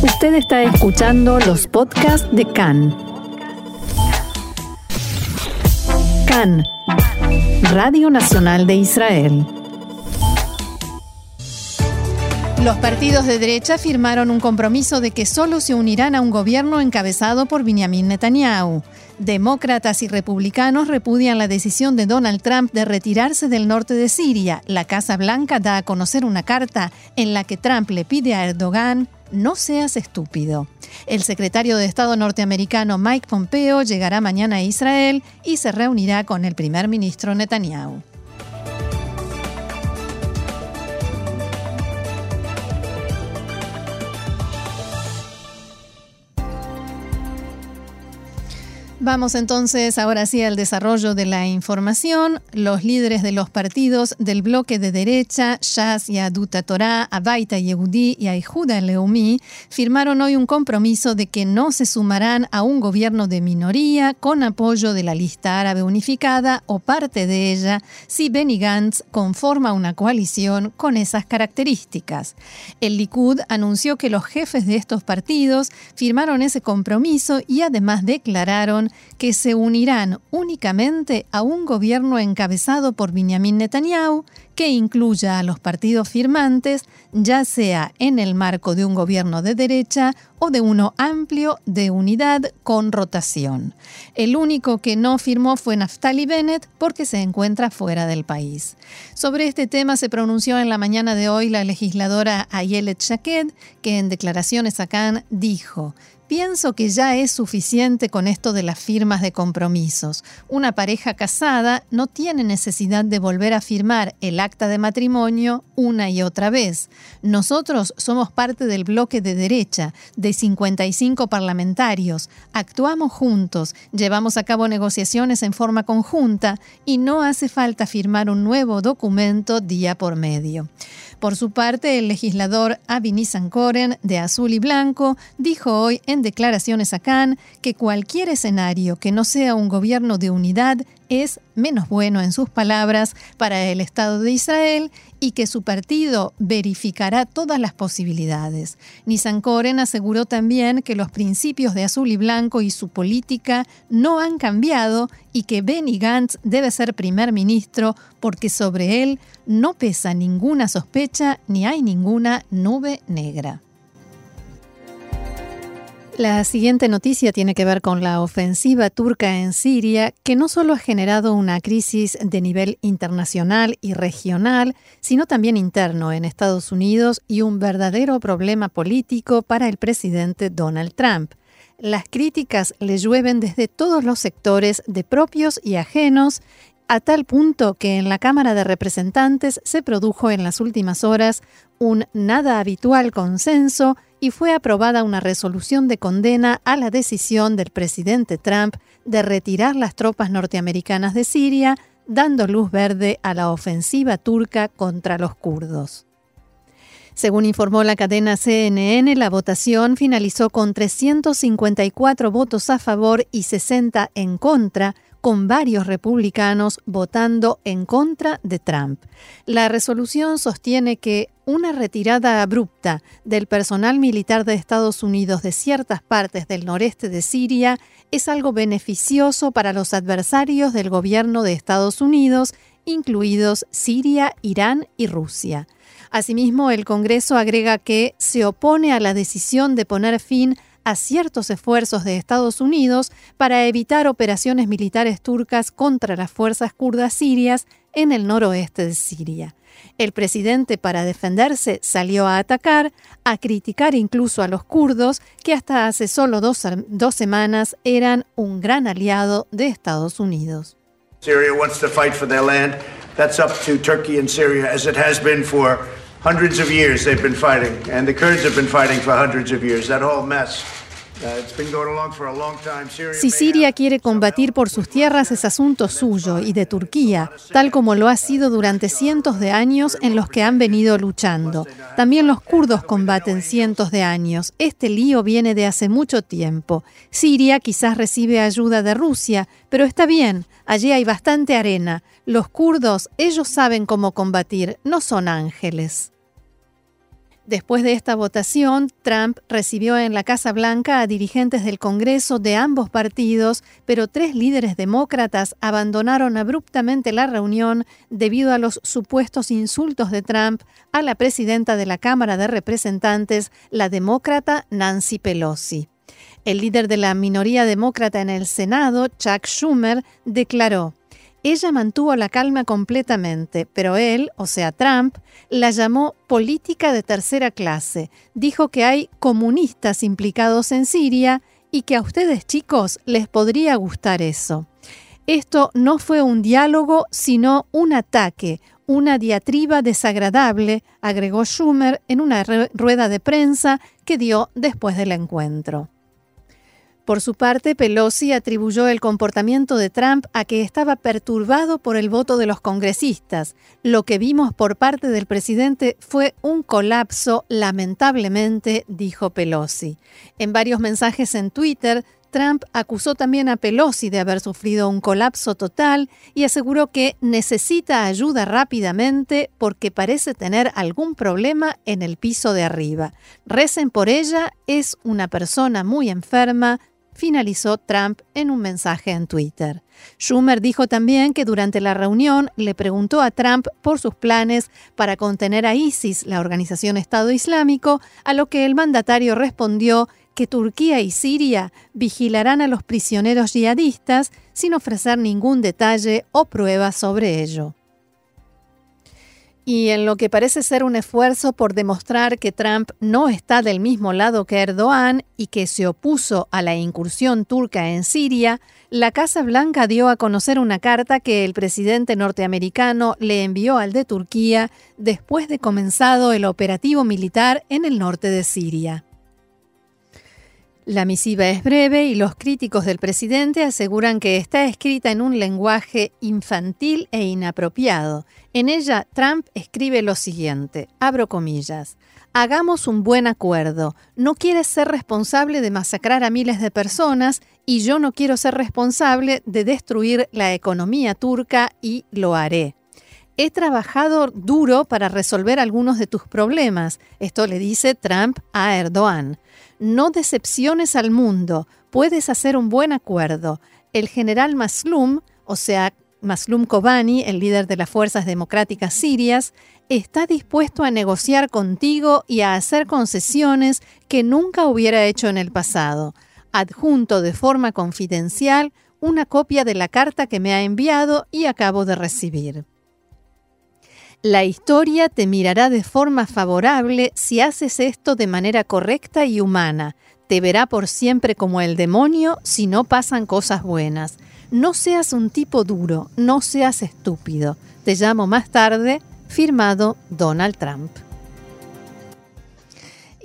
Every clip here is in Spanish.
Usted está escuchando los podcasts de CAN. CAN, Radio Nacional de Israel. Los partidos de derecha firmaron un compromiso de que solo se unirán a un gobierno encabezado por Benjamin Netanyahu. Demócratas y republicanos repudian la decisión de Donald Trump de retirarse del norte de Siria. La Casa Blanca da a conocer una carta en la que Trump le pide a Erdogan no seas estúpido. El secretario de Estado norteamericano Mike Pompeo llegará mañana a Israel y se reunirá con el primer ministro Netanyahu. Vamos entonces ahora sí al desarrollo de la información. Los líderes de los partidos del bloque de derecha, Shas y Aduta Torah, Abaita Yehudi y Aihuda Leumi, firmaron hoy un compromiso de que no se sumarán a un gobierno de minoría con apoyo de la lista árabe unificada o parte de ella si Benny Gantz conforma una coalición con esas características. El Likud anunció que los jefes de estos partidos firmaron ese compromiso y además declararon que se unirán únicamente a un gobierno encabezado por Benjamin Netanyahu que incluya a los partidos firmantes, ya sea en el marco de un gobierno de derecha o de uno amplio de unidad con rotación. El único que no firmó fue Naftali Bennett porque se encuentra fuera del país. Sobre este tema se pronunció en la mañana de hoy la legisladora Ayelet Shaked, que en declaraciones acá dijo Pienso que ya es suficiente con esto de las firmas de compromisos. Una pareja casada no tiene necesidad de volver a firmar el acta de matrimonio una y otra vez. Nosotros somos parte del bloque de derecha, de 55 parlamentarios. Actuamos juntos, llevamos a cabo negociaciones en forma conjunta y no hace falta firmar un nuevo documento día por medio. Por su parte, el legislador Avi Nissankoren, de Azul y Blanco, dijo hoy en declaraciones a Cannes que cualquier escenario que no sea un gobierno de unidad es menos bueno en sus palabras para el Estado de Israel y que su partido verificará todas las posibilidades. Nissan Koren aseguró también que los principios de azul y blanco y su política no han cambiado y que Benny Gantz debe ser primer ministro porque sobre él no pesa ninguna sospecha ni hay ninguna nube negra. La siguiente noticia tiene que ver con la ofensiva turca en Siria, que no solo ha generado una crisis de nivel internacional y regional, sino también interno en Estados Unidos y un verdadero problema político para el presidente Donald Trump. Las críticas le llueven desde todos los sectores de propios y ajenos, a tal punto que en la Cámara de Representantes se produjo en las últimas horas un nada habitual consenso y fue aprobada una resolución de condena a la decisión del presidente Trump de retirar las tropas norteamericanas de Siria, dando luz verde a la ofensiva turca contra los kurdos. Según informó la cadena CNN, la votación finalizó con 354 votos a favor y 60 en contra, con varios republicanos votando en contra de Trump. La resolución sostiene que una retirada abrupta del personal militar de Estados Unidos de ciertas partes del noreste de Siria es algo beneficioso para los adversarios del gobierno de Estados Unidos, incluidos Siria, Irán y Rusia. Asimismo, el Congreso agrega que se opone a la decisión de poner fin a ciertos esfuerzos de Estados Unidos para evitar operaciones militares turcas contra las fuerzas kurdas sirias en el noroeste de Siria. El presidente para defenderse salió a atacar, a criticar incluso a los kurdos, que hasta hace solo dos, semanas eran un gran aliado de Estados Unidos. Syria wants to fight for their land. That's up to Turkey and Syria, as it has hundreds of years. They've been fighting, and the Kurds have been fighting for hundreds of years. That whole mess si Siria quiere combatir por sus tierras es asunto suyo y de Turquía, tal como lo ha sido durante cientos de años en los que han venido luchando. También los kurdos combaten cientos de años. Este lío viene de hace mucho tiempo. Siria quizás recibe ayuda de Rusia, pero está bien, allí hay bastante arena. Los kurdos, ellos saben cómo combatir, no son ángeles. Después de esta votación, Trump recibió en la Casa Blanca a dirigentes del Congreso de ambos partidos, pero tres líderes demócratas abandonaron abruptamente la reunión debido a los supuestos insultos de Trump a la presidenta de la Cámara de Representantes, la demócrata Nancy Pelosi. El líder de la minoría demócrata en el Senado, Chuck Schumer, declaró, ella mantuvo la calma completamente, pero él, o sea Trump, la llamó política de tercera clase. Dijo que hay comunistas implicados en Siria y que a ustedes chicos les podría gustar eso. Esto no fue un diálogo, sino un ataque, una diatriba desagradable, agregó Schumer en una rueda de prensa que dio después del encuentro. Por su parte, Pelosi atribuyó el comportamiento de Trump a que estaba perturbado por el voto de los congresistas. Lo que vimos por parte del presidente fue un colapso, lamentablemente, dijo Pelosi. En varios mensajes en Twitter, Trump acusó también a Pelosi de haber sufrido un colapso total y aseguró que necesita ayuda rápidamente porque parece tener algún problema en el piso de arriba. Recen por ella, es una persona muy enferma, finalizó Trump en un mensaje en Twitter. Schumer dijo también que durante la reunión le preguntó a Trump por sus planes para contener a ISIS, la organización Estado Islámico, a lo que el mandatario respondió que Turquía y Siria vigilarán a los prisioneros yihadistas sin ofrecer ningún detalle o prueba sobre ello. Y en lo que parece ser un esfuerzo por demostrar que Trump no está del mismo lado que Erdogan y que se opuso a la incursión turca en Siria, la Casa Blanca dio a conocer una carta que el presidente norteamericano le envió al de Turquía después de comenzado el operativo militar en el norte de Siria. La misiva es breve y los críticos del presidente aseguran que está escrita en un lenguaje infantil e inapropiado. En ella, Trump escribe lo siguiente, abro comillas, hagamos un buen acuerdo. No quieres ser responsable de masacrar a miles de personas y yo no quiero ser responsable de destruir la economía turca y lo haré. He trabajado duro para resolver algunos de tus problemas. Esto le dice Trump a Erdogan. No decepciones al mundo, puedes hacer un buen acuerdo. El general Maslum, o sea, Maslum Kobani, el líder de las fuerzas democráticas sirias, está dispuesto a negociar contigo y a hacer concesiones que nunca hubiera hecho en el pasado. Adjunto de forma confidencial una copia de la carta que me ha enviado y acabo de recibir. La historia te mirará de forma favorable si haces esto de manera correcta y humana. Te verá por siempre como el demonio si no pasan cosas buenas. No seas un tipo duro, no seas estúpido. Te llamo más tarde. Firmado Donald Trump.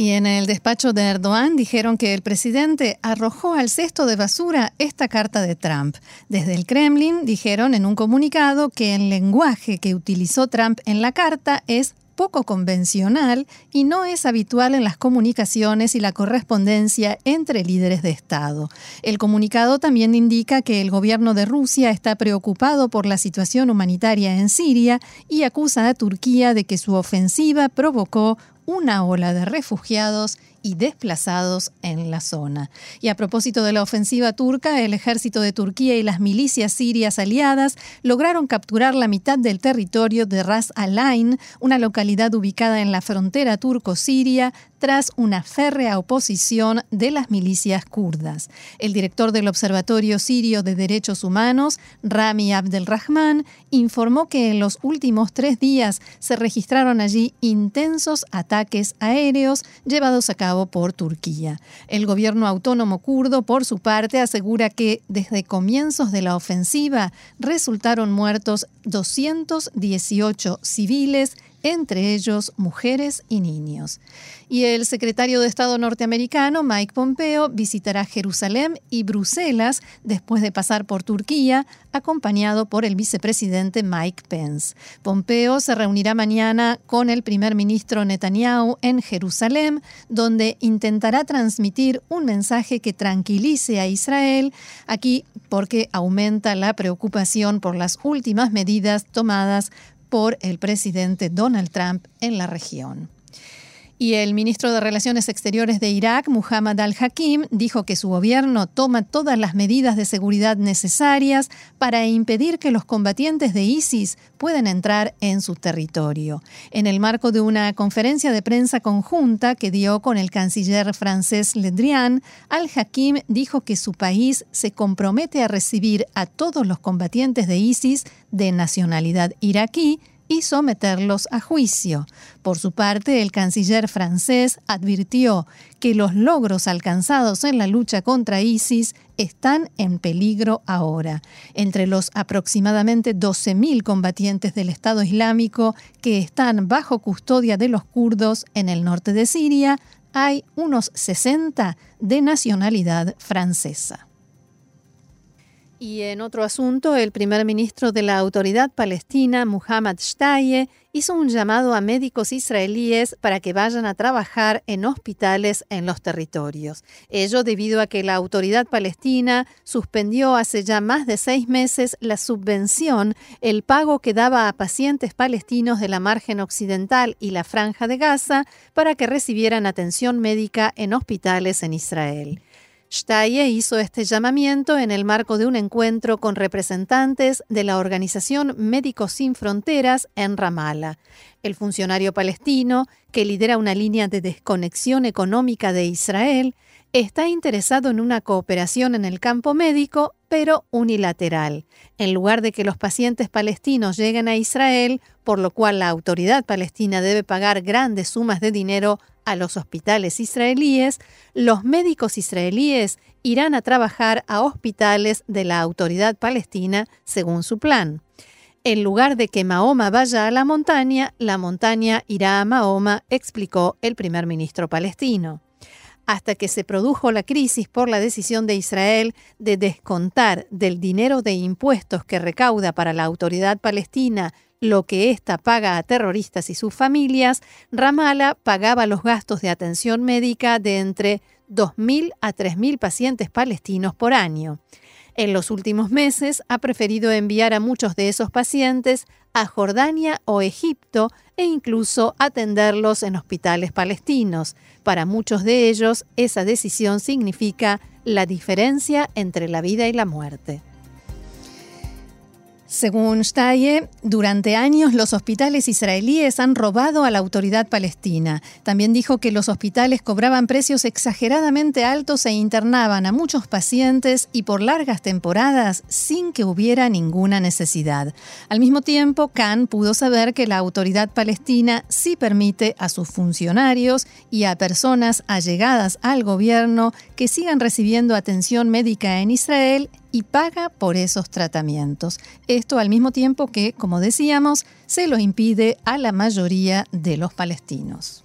Y en el despacho de Erdogan dijeron que el presidente arrojó al cesto de basura esta carta de Trump. Desde el Kremlin dijeron en un comunicado que el lenguaje que utilizó Trump en la carta es poco convencional y no es habitual en las comunicaciones y la correspondencia entre líderes de Estado. El comunicado también indica que el gobierno de Rusia está preocupado por la situación humanitaria en Siria y acusa a Turquía de que su ofensiva provocó una ola de refugiados y desplazados en la zona. Y a propósito de la ofensiva turca, el ejército de Turquía y las milicias sirias aliadas lograron capturar la mitad del territorio de Ras Al-Ain, una localidad ubicada en la frontera turco-siria, tras una férrea oposición de las milicias kurdas. El director del Observatorio Sirio de Derechos Humanos, Rami Abdelrahman, informó que en los últimos tres días se registraron allí intensos ataques aéreos llevados a cabo por Turquía. El gobierno autónomo kurdo, por su parte, asegura que desde comienzos de la ofensiva resultaron muertos 218 civiles entre ellos mujeres y niños. Y el secretario de Estado norteamericano, Mike Pompeo, visitará Jerusalén y Bruselas después de pasar por Turquía, acompañado por el vicepresidente Mike Pence. Pompeo se reunirá mañana con el primer ministro Netanyahu en Jerusalén, donde intentará transmitir un mensaje que tranquilice a Israel, aquí porque aumenta la preocupación por las últimas medidas tomadas por el presidente Donald Trump en la región. Y el ministro de Relaciones Exteriores de Irak, Muhammad al-Hakim, dijo que su gobierno toma todas las medidas de seguridad necesarias para impedir que los combatientes de ISIS puedan entrar en su territorio. En el marco de una conferencia de prensa conjunta que dio con el canciller francés Le Drian, al-Hakim dijo que su país se compromete a recibir a todos los combatientes de ISIS de nacionalidad iraquí y someterlos a juicio. Por su parte, el canciller francés advirtió que los logros alcanzados en la lucha contra ISIS están en peligro ahora. Entre los aproximadamente 12.000 combatientes del Estado Islámico que están bajo custodia de los kurdos en el norte de Siria, hay unos 60 de nacionalidad francesa. Y en otro asunto, el primer ministro de la Autoridad Palestina, Muhammad Shtaye, hizo un llamado a médicos israelíes para que vayan a trabajar en hospitales en los territorios. Ello debido a que la Autoridad Palestina suspendió hace ya más de seis meses la subvención, el pago que daba a pacientes palestinos de la margen occidental y la franja de Gaza para que recibieran atención médica en hospitales en Israel. Shtaye hizo este llamamiento en el marco de un encuentro con representantes de la organización Médicos Sin Fronteras en Ramallah. El funcionario palestino, que lidera una línea de desconexión económica de Israel, está interesado en una cooperación en el campo médico, pero unilateral. En lugar de que los pacientes palestinos lleguen a Israel, por lo cual la autoridad palestina debe pagar grandes sumas de dinero a los hospitales israelíes, los médicos israelíes irán a trabajar a hospitales de la autoridad palestina según su plan. En lugar de que Mahoma vaya a la montaña, la montaña irá a Mahoma, explicó el primer ministro palestino hasta que se produjo la crisis por la decisión de Israel de descontar del dinero de impuestos que recauda para la autoridad palestina lo que ésta paga a terroristas y sus familias, Ramallah pagaba los gastos de atención médica de entre 2.000 a 3.000 pacientes palestinos por año. En los últimos meses ha preferido enviar a muchos de esos pacientes a Jordania o Egipto e incluso atenderlos en hospitales palestinos. Para muchos de ellos, esa decisión significa la diferencia entre la vida y la muerte. Según Staye, durante años los hospitales israelíes han robado a la autoridad palestina. También dijo que los hospitales cobraban precios exageradamente altos e internaban a muchos pacientes y por largas temporadas sin que hubiera ninguna necesidad. Al mismo tiempo, Khan pudo saber que la autoridad palestina sí permite a sus funcionarios y a personas allegadas al gobierno que sigan recibiendo atención médica en Israel y paga por esos tratamientos. Esto al mismo tiempo que, como decíamos, se lo impide a la mayoría de los palestinos.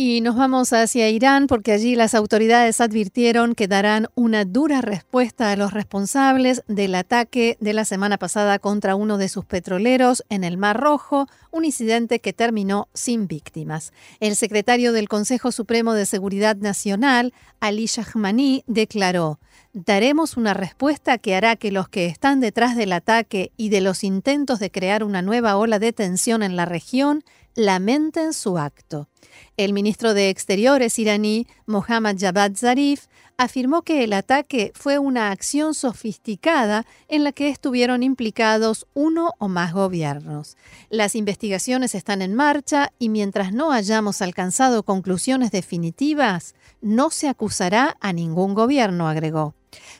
Y nos vamos hacia Irán porque allí las autoridades advirtieron que darán una dura respuesta a los responsables del ataque de la semana pasada contra uno de sus petroleros en el Mar Rojo, un incidente que terminó sin víctimas. El secretario del Consejo Supremo de Seguridad Nacional, Ali Shahmani, declaró, daremos una respuesta que hará que los que están detrás del ataque y de los intentos de crear una nueva ola de tensión en la región lamenten su acto. El ministro de Exteriores iraní, Mohammad Javad Zarif, afirmó que el ataque fue una acción sofisticada en la que estuvieron implicados uno o más gobiernos. Las investigaciones están en marcha y mientras no hayamos alcanzado conclusiones definitivas, no se acusará a ningún gobierno, agregó.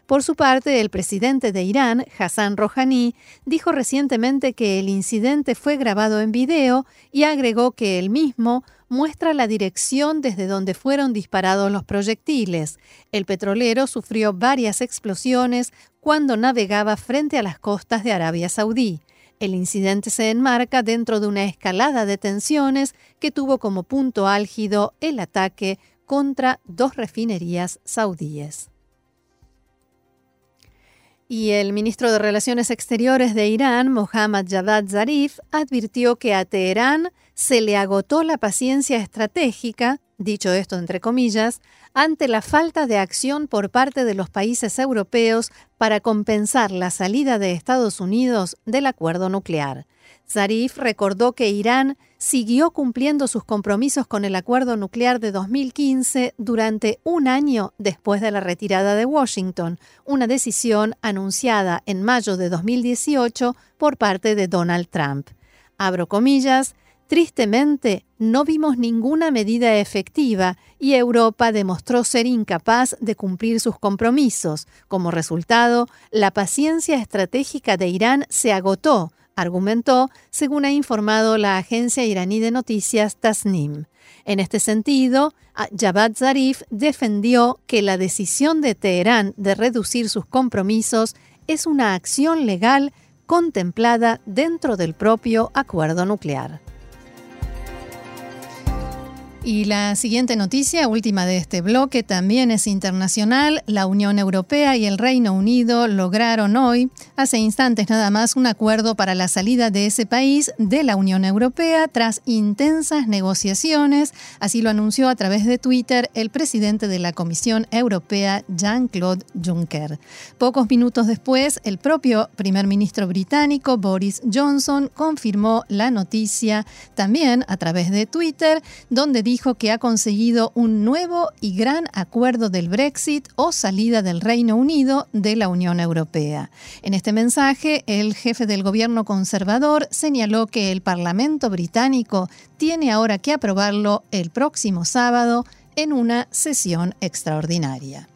Por su parte, el presidente de Irán, Hassan Rouhani, dijo recientemente que el incidente fue grabado en video y agregó que el mismo muestra la dirección desde donde fueron disparados los proyectiles. El petrolero sufrió varias explosiones cuando navegaba frente a las costas de Arabia Saudí. El incidente se enmarca dentro de una escalada de tensiones que tuvo como punto álgido el ataque contra dos refinerías saudíes. Y el ministro de Relaciones Exteriores de Irán, Mohammad Javad Zarif, advirtió que a Teherán se le agotó la paciencia estratégica, dicho esto entre comillas, ante la falta de acción por parte de los países europeos para compensar la salida de Estados Unidos del acuerdo nuclear. Zarif recordó que Irán siguió cumpliendo sus compromisos con el acuerdo nuclear de 2015 durante un año después de la retirada de Washington, una decisión anunciada en mayo de 2018 por parte de Donald Trump. Abro comillas, Tristemente, no vimos ninguna medida efectiva y Europa demostró ser incapaz de cumplir sus compromisos. Como resultado, la paciencia estratégica de Irán se agotó, argumentó, según ha informado la agencia iraní de noticias Tasnim. En este sentido, Javad Zarif defendió que la decisión de Teherán de reducir sus compromisos es una acción legal contemplada dentro del propio acuerdo nuclear. Y la siguiente noticia, última de este bloque, también es internacional. La Unión Europea y el Reino Unido lograron hoy, hace instantes nada más, un acuerdo para la salida de ese país de la Unión Europea tras intensas negociaciones. Así lo anunció a través de Twitter el presidente de la Comisión Europea, Jean-Claude Juncker. Pocos minutos después, el propio primer ministro británico, Boris Johnson, confirmó la noticia también a través de Twitter, donde dijo que ha conseguido un nuevo y gran acuerdo del Brexit o salida del Reino Unido de la Unión Europea. En este mensaje, el jefe del gobierno conservador señaló que el Parlamento británico tiene ahora que aprobarlo el próximo sábado en una sesión extraordinaria.